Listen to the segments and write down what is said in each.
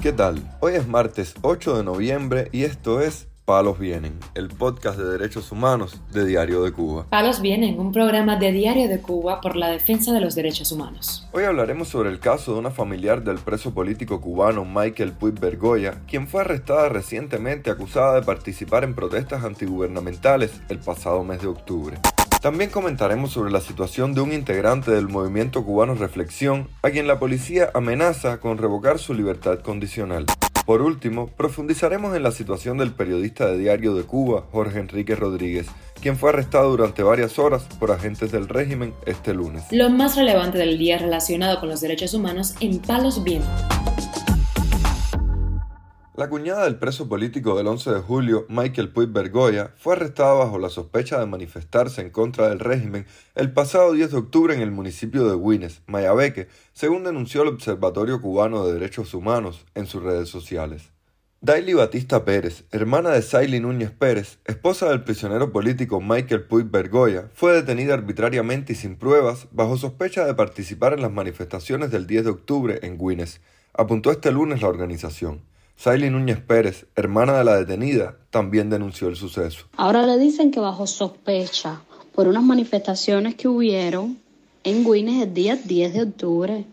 ¿Qué tal? Hoy es martes 8 de noviembre y esto es Palos Vienen, el podcast de derechos humanos de Diario de Cuba. Palos Vienen, un programa de Diario de Cuba por la defensa de los derechos humanos. Hoy hablaremos sobre el caso de una familiar del preso político cubano Michael Puig Bergoya, quien fue arrestada recientemente acusada de participar en protestas antigubernamentales el pasado mes de octubre. También comentaremos sobre la situación de un integrante del movimiento cubano Reflexión, a quien la policía amenaza con revocar su libertad condicional. Por último, profundizaremos en la situación del periodista de Diario de Cuba, Jorge Enrique Rodríguez, quien fue arrestado durante varias horas por agentes del régimen este lunes. Lo más relevante del día relacionado con los derechos humanos en Palos Vientos. La cuñada del preso político del 11 de julio, Michael Puig Bergoya, fue arrestada bajo la sospecha de manifestarse en contra del régimen el pasado 10 de octubre en el municipio de Guines, Mayabeque, según denunció el Observatorio Cubano de Derechos Humanos en sus redes sociales. Daily Batista Pérez, hermana de Saily Núñez Pérez, esposa del prisionero político Michael Puig Bergoya, fue detenida arbitrariamente y sin pruebas bajo sospecha de participar en las manifestaciones del 10 de octubre en Guines, apuntó este lunes la organización. Saily Núñez Pérez, hermana de la detenida, también denunció el suceso. Ahora le dicen que bajo sospecha por unas manifestaciones que hubieron en Guinness el día 10 de octubre.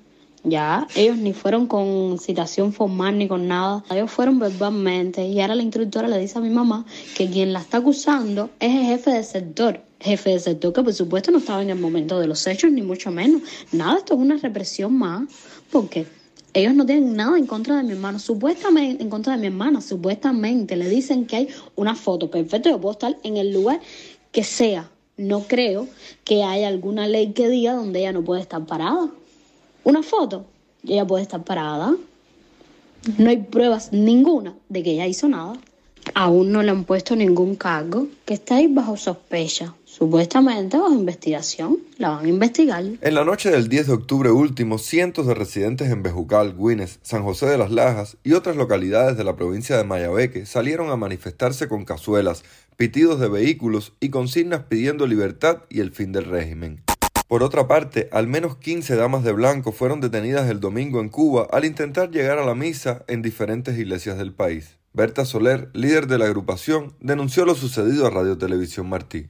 Ya, ellos ni fueron con citación formal ni con nada, ellos fueron verbalmente y ahora la instructora le dice a mi mamá que quien la está acusando es el jefe del sector, jefe del sector que por supuesto no estaba en el momento de los hechos ni mucho menos. Nada, esto es una represión más, porque ellos no tienen nada en contra de mi hermano, supuestamente en contra de mi hermana, supuestamente le dicen que hay una foto. Perfecto, yo puedo estar en el lugar que sea. No creo que haya alguna ley que diga donde ella no puede estar parada. Una foto, ella puede estar parada. No hay pruebas ninguna de que ella hizo nada. Aún no le han puesto ningún cargo, que está ahí bajo sospecha. Supuestamente bajo investigación, la van a investigar. En la noche del 10 de octubre último, cientos de residentes en Bejucal, Guines, San José de las Lajas y otras localidades de la provincia de Mayabeque salieron a manifestarse con cazuelas, pitidos de vehículos y consignas pidiendo libertad y el fin del régimen. Por otra parte, al menos 15 damas de blanco fueron detenidas el domingo en Cuba al intentar llegar a la misa en diferentes iglesias del país. Berta Soler, líder de la agrupación, denunció lo sucedido a Radio Televisión Martí.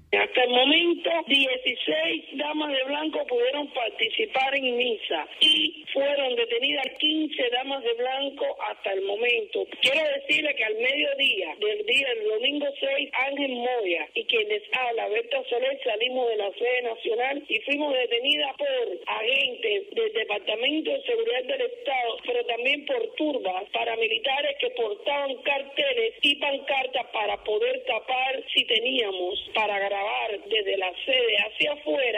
Hasta el momento, 16 damas de blanco pudieron participar en misa y fueron detenidas 15 damas de blanco hasta el momento. Quiero decirle que al mediodía del día del domingo 6, Ángel Moya y quienes habla, Berta Soler, salimos de la sede nacional y fuimos detenidas por agentes del Departamento de Seguridad del Estado, pero también por turbas paramilitares que portaban carteles y pancartas para poder tapar si teníamos para grabar desde la sede hacia afuera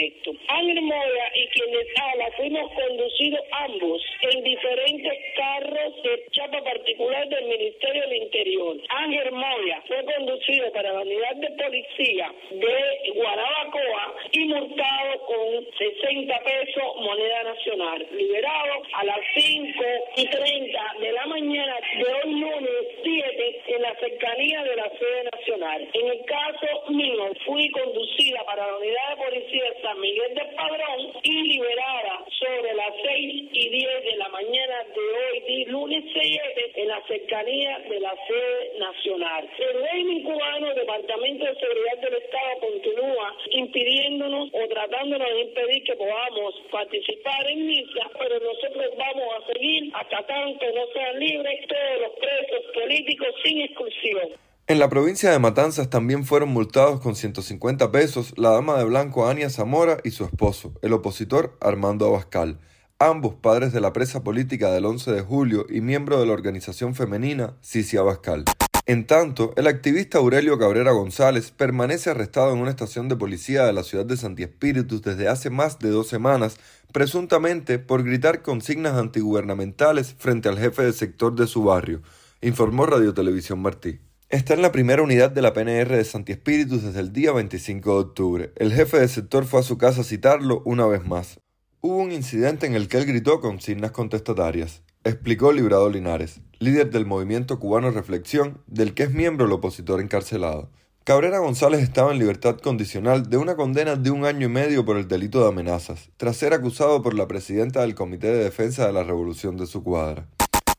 arresto. Ángel Moya y quienes habla fuimos conducidos ambos en diferentes carros de chapa particular del Ministerio del Interior. Ángel Moya fue conducido para la unidad de policía de Guarabacoa y multado con 60 pesos moneda nacional. Liberado a las 5 y 30 de la mañana de hoy lunes 7 en la cercanía de la sede nacional. En el caso mío, fui conducida para la unidad de policía de San Miguel del Padrón y liberada sobre las 6 y 10 de la mañana de hoy, lunes 7, en la cercanía de la sede nacional. El régimen cubano, Departamento de Seguridad del Estado, continúa impidiéndonos o tratándonos de impedir que podamos participar en misa, pero nosotros vamos a seguir hasta tanto no sean libres todos los presos políticos sin exclusión. En la provincia de Matanzas también fueron multados con 150 pesos la dama de blanco Ania Zamora y su esposo, el opositor Armando Abascal, ambos padres de la presa política del 11 de julio y miembro de la organización femenina Sisi Abascal. En tanto, el activista Aurelio Cabrera González permanece arrestado en una estación de policía de la ciudad de Santi Espíritus desde hace más de dos semanas, presuntamente por gritar consignas antigubernamentales frente al jefe del sector de su barrio, informó Radio Televisión Martí. Está en la primera unidad de la PNR de Santi Espíritus desde el día 25 de octubre. El jefe del sector fue a su casa a citarlo una vez más. Hubo un incidente en el que él gritó consignas contestatarias, explicó Librado Linares, líder del movimiento cubano Reflexión, del que es miembro el opositor encarcelado. Cabrera González estaba en libertad condicional de una condena de un año y medio por el delito de amenazas, tras ser acusado por la presidenta del Comité de Defensa de la Revolución de su cuadra.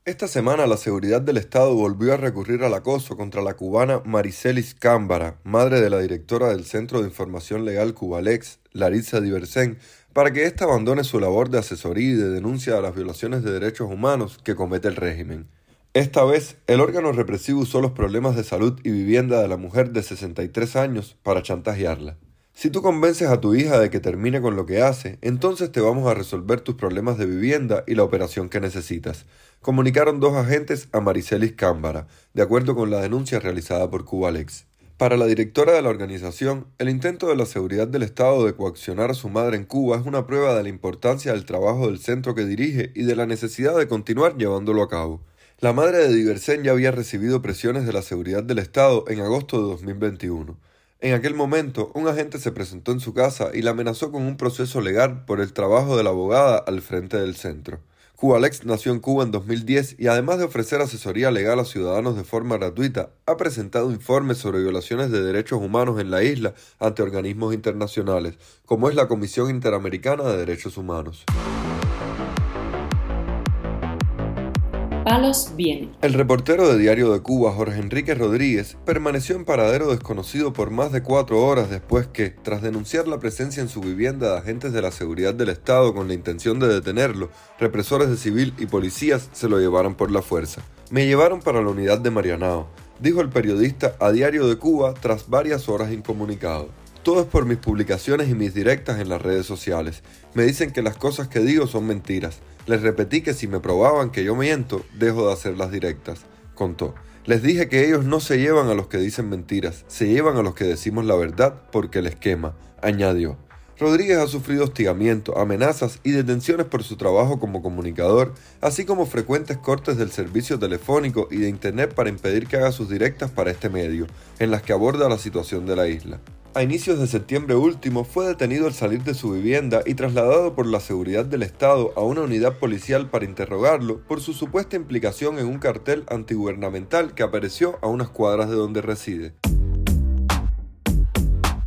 Esta semana la seguridad del Estado volvió a recurrir al acoso contra la cubana Maricelis Cámbara, madre de la directora del Centro de Información Legal Cubalex, Larissa Diversen, para que ésta abandone su labor de asesoría y de denuncia de las violaciones de derechos humanos que comete el régimen. Esta vez, el órgano represivo usó los problemas de salud y vivienda de la mujer de 63 años para chantajearla. Si tú convences a tu hija de que termine con lo que hace, entonces te vamos a resolver tus problemas de vivienda y la operación que necesitas. Comunicaron dos agentes a Maricelis Cámbara, de acuerdo con la denuncia realizada por Cubalex. Para la directora de la organización, el intento de la seguridad del Estado de coaccionar a su madre en Cuba es una prueba de la importancia del trabajo del centro que dirige y de la necesidad de continuar llevándolo a cabo. La madre de Diversen ya había recibido presiones de la seguridad del Estado en agosto de 2021. En aquel momento, un agente se presentó en su casa y la amenazó con un proceso legal por el trabajo de la abogada al frente del centro. Cubalex nació en Cuba en 2010 y además de ofrecer asesoría legal a ciudadanos de forma gratuita, ha presentado informes sobre violaciones de derechos humanos en la isla ante organismos internacionales, como es la Comisión Interamericana de Derechos Humanos. Palos. El reportero de Diario de Cuba, Jorge Enrique Rodríguez, permaneció en paradero desconocido por más de cuatro horas después que, tras denunciar la presencia en su vivienda de agentes de la seguridad del Estado con la intención de detenerlo, represores de civil y policías se lo llevaron por la fuerza. Me llevaron para la unidad de Marianao, dijo el periodista a Diario de Cuba tras varias horas incomunicado. Todo es por mis publicaciones y mis directas en las redes sociales. Me dicen que las cosas que digo son mentiras. Les repetí que si me probaban que yo miento, dejo de hacer las directas, contó. Les dije que ellos no se llevan a los que dicen mentiras, se llevan a los que decimos la verdad porque les quema, añadió. Rodríguez ha sufrido hostigamiento, amenazas y detenciones por su trabajo como comunicador, así como frecuentes cortes del servicio telefónico y de Internet para impedir que haga sus directas para este medio, en las que aborda la situación de la isla. A inicios de septiembre último fue detenido al salir de su vivienda y trasladado por la seguridad del Estado a una unidad policial para interrogarlo por su supuesta implicación en un cartel antigubernamental que apareció a unas cuadras de donde reside.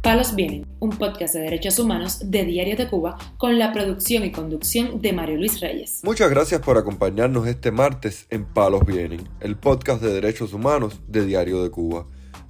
Palos Vienen, un podcast de derechos humanos de Diario de Cuba con la producción y conducción de Mario Luis Reyes. Muchas gracias por acompañarnos este martes en Palos Vienen, el podcast de derechos humanos de Diario de Cuba.